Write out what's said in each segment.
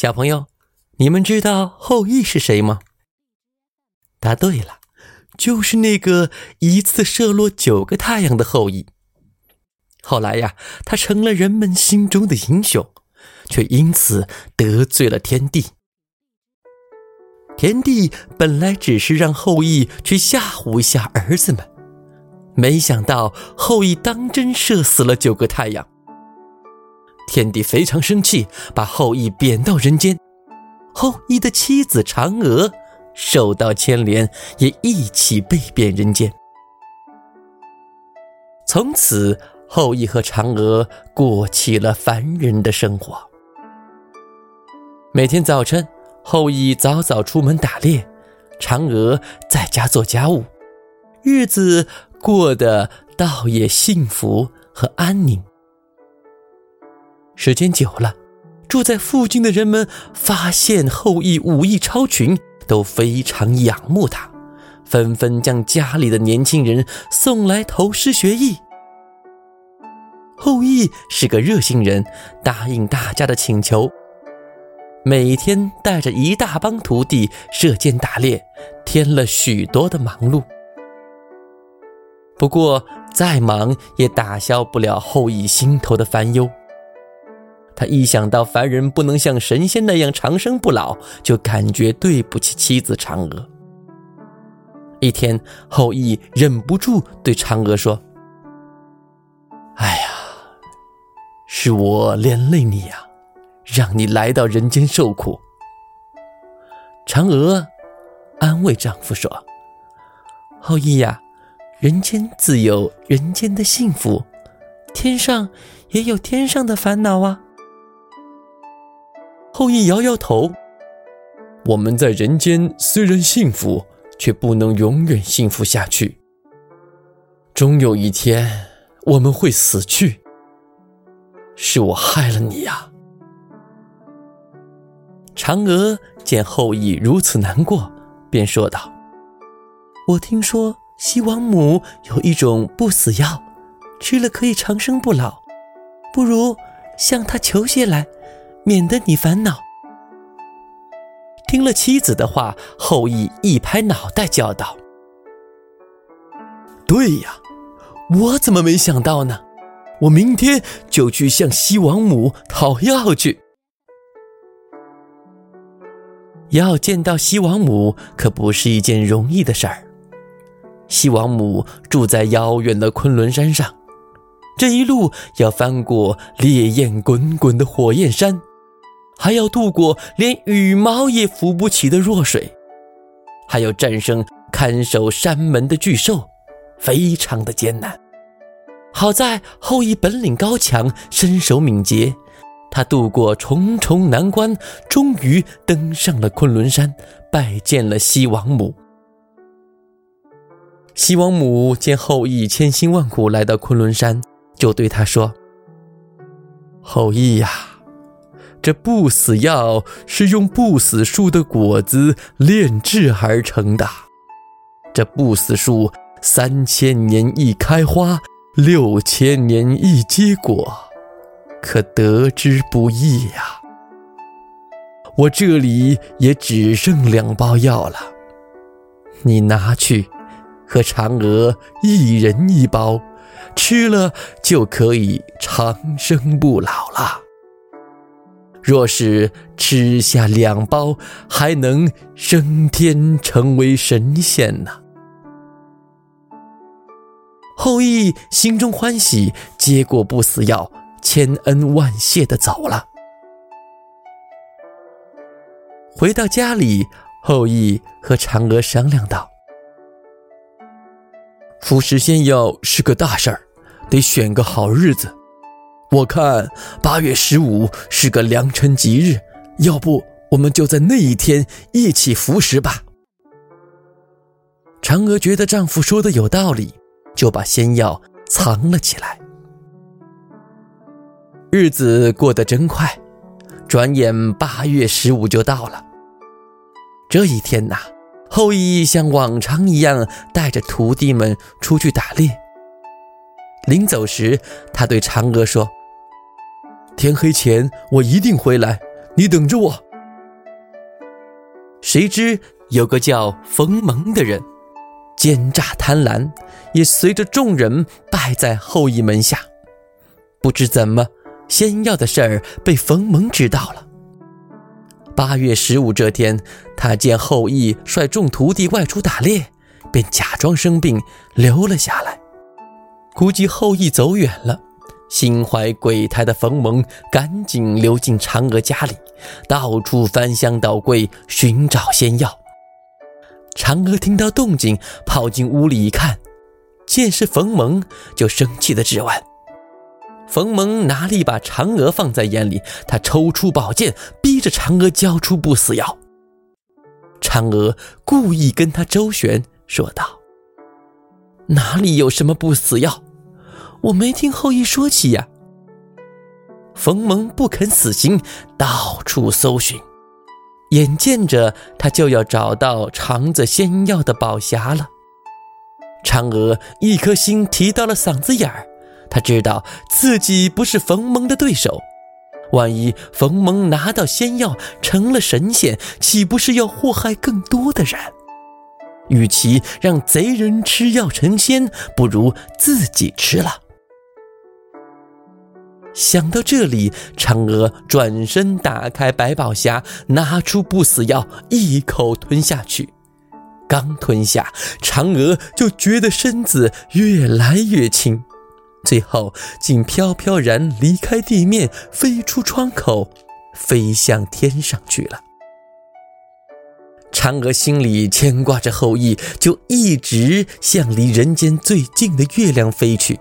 小朋友，你们知道后羿是谁吗？答对了，就是那个一次射落九个太阳的后羿。后来呀，他成了人们心中的英雄，却因此得罪了天帝。天帝本来只是让后羿去吓唬一下儿子们，没想到后羿当真射死了九个太阳。天帝非常生气，把后羿贬到人间。后羿的妻子嫦娥受到牵连，也一起被贬人间。从此，后羿和嫦娥过起了凡人的生活。每天早晨。后羿早早出门打猎，嫦娥在家做家务，日子过得倒也幸福和安宁。时间久了，住在附近的人们发现后羿武艺超群，都非常仰慕他，纷纷将家里的年轻人送来投师学艺。后羿是个热心人，答应大家的请求。每天带着一大帮徒弟射箭打猎，添了许多的忙碌。不过再忙也打消不了后羿心头的烦忧。他一想到凡人不能像神仙那样长生不老，就感觉对不起妻子嫦娥。一天，后羿忍不住对嫦娥说：“哎呀，是我连累你呀。”让你来到人间受苦。嫦娥安慰丈夫说：“后羿呀，人间自有人间的幸福，天上也有天上的烦恼啊。”后羿摇摇头：“我们在人间虽然幸福，却不能永远幸福下去。终有一天，我们会死去。是我害了你呀。”嫦娥见后羿如此难过，便说道：“我听说西王母有一种不死药，吃了可以长生不老，不如向她求些来，免得你烦恼。”听了妻子的话，后羿一拍脑袋，叫道：“对呀，我怎么没想到呢？我明天就去向西王母讨药去。”要见到西王母可不是一件容易的事儿。西王母住在遥远的昆仑山上，这一路要翻过烈焰滚滚的火焰山，还要渡过连羽毛也扶不起的弱水，还要战胜看守山门的巨兽，非常的艰难。好在后羿本领高强，身手敏捷。他渡过重重难关，终于登上了昆仑山，拜见了西王母。西王母见后羿千辛万苦来到昆仑山，就对他说：“后羿呀，这不死药是用不死树的果子炼制而成的。这不死树三千年一开花，六千年一结果。”可得之不易呀！我这里也只剩两包药了，你拿去，和嫦娥一人一包，吃了就可以长生不老了。若是吃下两包，还能升天成为神仙呢。后羿心中欢喜，接过不死药。千恩万谢的走了。回到家里，后羿和嫦娥商量道：“服食仙药是个大事儿，得选个好日子。我看八月十五是个良辰吉日，要不我们就在那一天一起服食吧。”嫦娥觉得丈夫说的有道理，就把仙药藏了起来。日子过得真快，转眼八月十五就到了。这一天呐，后羿像往常一样带着徒弟们出去打猎。临走时，他对嫦娥说：“天黑前我一定回来，你等着我。”谁知有个叫冯蒙的人，奸诈贪婪，也随着众人拜在后羿门下。不知怎么，仙药的事儿被冯蒙知道了。八月十五这天，他见后羿率众徒弟外出打猎，便假装生病留了下来。估计后羿走远了，心怀鬼胎的冯蒙赶紧溜进嫦娥家里，到处翻箱倒柜寻找仙药。嫦娥听到动静，跑进屋里一看，见是冯蒙，就生气的质问。冯蒙哪里把嫦娥放在眼里？他抽出宝剑，逼着嫦娥交出不死药。嫦娥故意跟他周旋，说道：“哪里有什么不死药？我没听后羿说起呀。”冯蒙不肯死心，到处搜寻，眼见着他就要找到藏着仙药的宝匣了。嫦娥一颗心提到了嗓子眼儿。他知道自己不是冯蒙的对手，万一冯蒙拿到仙药成了神仙，岂不是要祸害更多的人？与其让贼人吃药成仙，不如自己吃了。想到这里，嫦娥转身打开百宝匣，拿出不死药，一口吞下去。刚吞下，嫦娥就觉得身子越来越轻。最后，竟飘飘然离开地面，飞出窗口，飞向天上去了。嫦娥心里牵挂着后羿，就一直向离人间最近的月亮飞去。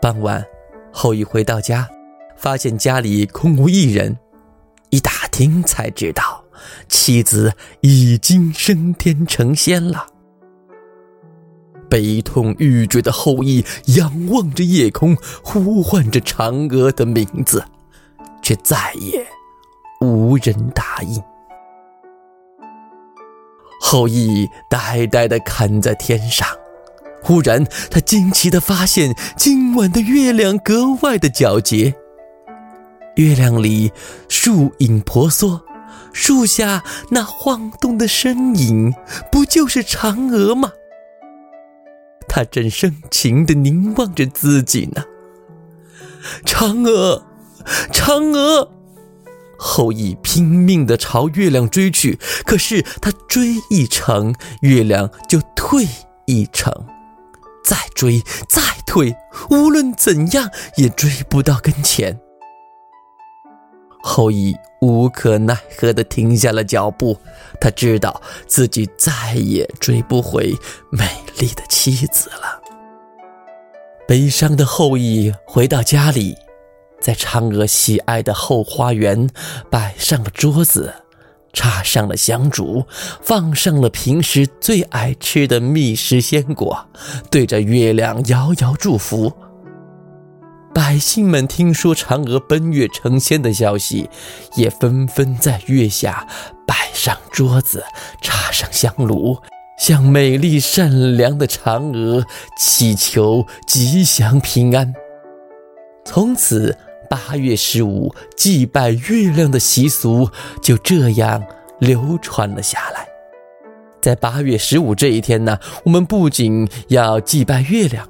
傍晚，后羿回到家，发现家里空无一人，一打听才知道，妻子已经升天成仙了。悲痛欲绝的后羿仰望着夜空，呼唤着嫦娥的名字，却再也无人答应。后羿呆呆地看在天上，忽然他惊奇地发现，今晚的月亮格外的皎洁。月亮里树影婆娑，树下那晃动的身影，不就是嫦娥吗？他正深情地凝望着自己呢。嫦娥，嫦娥！后羿拼命地朝月亮追去，可是他追一程，月亮就退一程，再追再退，无论怎样也追不到跟前。后羿无可奈何地停下了脚步，他知道自己再也追不回美丽的妻子了。悲伤的后羿回到家里，在嫦娥喜爱的后花园摆上了桌子，插上了香烛，放上了平时最爱吃的蜜食鲜果，对着月亮遥遥祝福。百姓们听说嫦娥奔月成仙的消息，也纷纷在月下摆上桌子，插上香炉，向美丽善良的嫦娥祈求吉祥平安。从此，八月十五祭拜月亮的习俗就这样流传了下来。在八月十五这一天呢，我们不仅要祭拜月亮。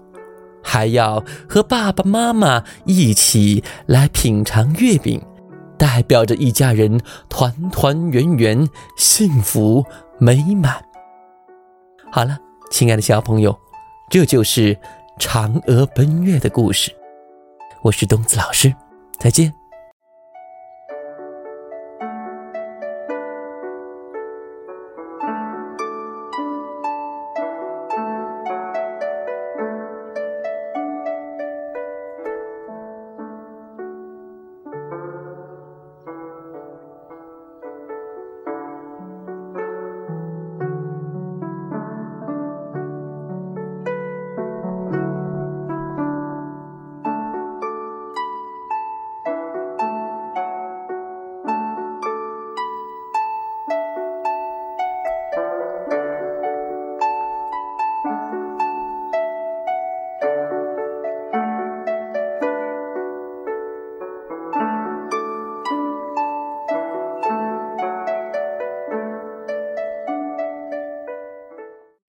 还要和爸爸妈妈一起来品尝月饼，代表着一家人团团圆圆、幸福美满。好了，亲爱的小朋友，这就是嫦娥奔月的故事。我是东子老师，再见。